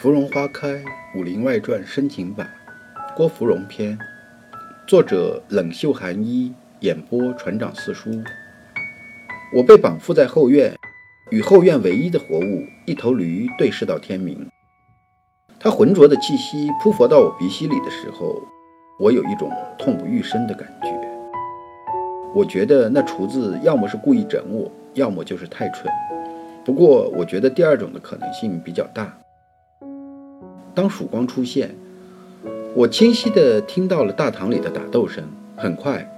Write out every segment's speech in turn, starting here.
芙蓉花开，《武林外传》深情版，郭芙蓉篇，作者冷袖寒衣，演播船长四叔。我被绑缚在后院，与后院唯一的活物一头驴对视到天明。它浑浊的气息扑佛到我鼻息里的时候，我有一种痛不欲生的感觉。我觉得那厨子要么是故意整我，要么就是太蠢。不过，我觉得第二种的可能性比较大。当曙光出现，我清晰地听到了大堂里的打斗声。很快，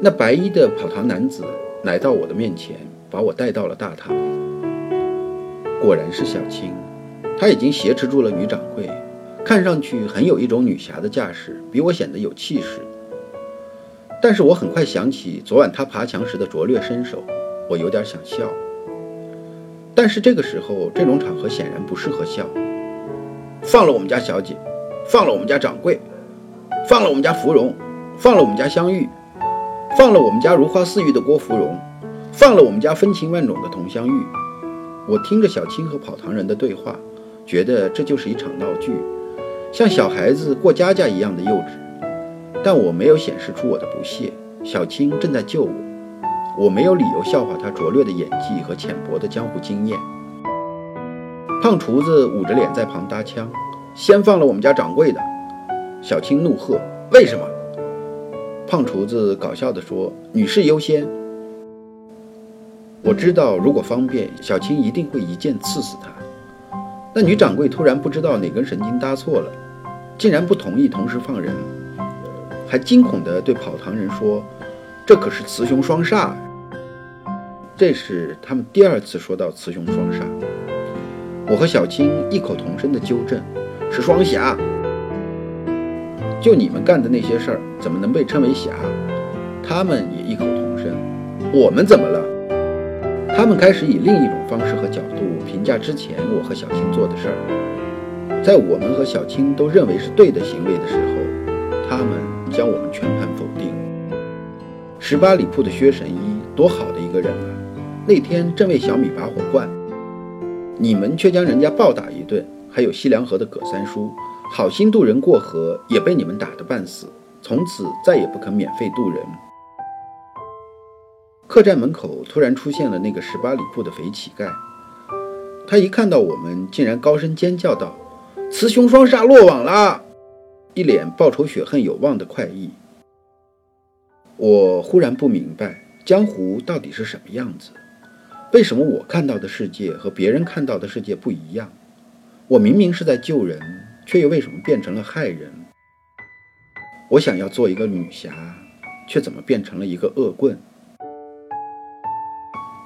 那白衣的跑堂男子来到我的面前，把我带到了大堂。果然是小青，她已经挟持住了女掌柜，看上去很有一种女侠的架势，比我显得有气势。但是我很快想起昨晚她爬墙时的拙劣身手，我有点想笑。但是这个时候，这种场合显然不适合笑。放了我们家小姐，放了我们家掌柜，放了我们家芙蓉，放了我们家香玉，放了我们家如花似玉的郭芙蓉，放了我们家风情万种的佟香玉。我听着小青和跑堂人的对话，觉得这就是一场闹剧，像小孩子过家家一样的幼稚。但我没有显示出我的不屑。小青正在救我，我没有理由笑话她拙劣的演技和浅薄的江湖经验。胖厨子捂着脸在旁搭腔：“先放了我们家掌柜的。”小青怒喝：“为什么？”胖厨子搞笑地说：“女士优先。”我知道，如果方便，小青一定会一剑刺死他。那女掌柜突然不知道哪根神经搭错了，竟然不同意同时放人，还惊恐地对跑堂人说：“这可是雌雄双煞。”这是他们第二次说到雌雄双煞。我和小青异口同声的纠正：“是双侠。”就你们干的那些事儿，怎么能被称为侠？他们也异口同声：“我们怎么了？”他们开始以另一种方式和角度评价之前我和小青做的事儿。在我们和小青都认为是对的行为的时候，他们将我们全盘否定。十八里铺的薛神医多好的一个人啊！那天正为小米拔火罐。你们却将人家暴打一顿，还有西凉河的葛三叔，好心渡人过河，也被你们打得半死，从此再也不肯免费渡人。客栈门口突然出现了那个十八里铺的肥乞丐，他一看到我们，竟然高声尖叫道：“雌雄双煞落网了！”一脸报仇雪恨有望的快意。我忽然不明白，江湖到底是什么样子。为什么我看到的世界和别人看到的世界不一样？我明明是在救人，却又为什么变成了害人？我想要做一个女侠，却怎么变成了一个恶棍？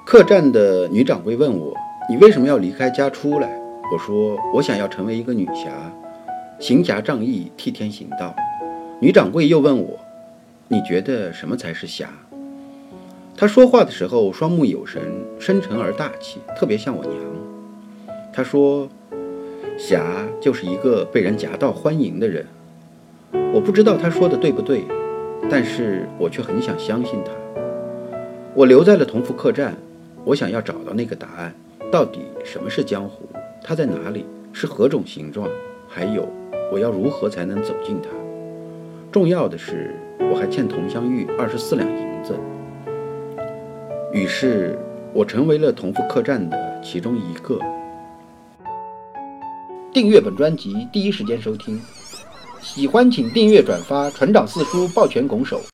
客栈的女掌柜问我：“你为什么要离开家出来？”我说：“我想要成为一个女侠，行侠仗义，替天行道。”女掌柜又问我：“你觉得什么才是侠？”他说话的时候，双目有神，深沉而大气，特别像我娘。他说：“侠就是一个被人夹道欢迎的人。”我不知道他说的对不对，但是我却很想相信他。我留在了同福客栈，我想要找到那个答案：到底什么是江湖？它在哪里？是何种形状？还有，我要如何才能走进它？重要的是，我还欠佟湘玉二十四两银子。于是，我成为了同福客栈的其中一个。订阅本专辑，第一时间收听。喜欢请订阅转发，船长四叔抱拳拱手。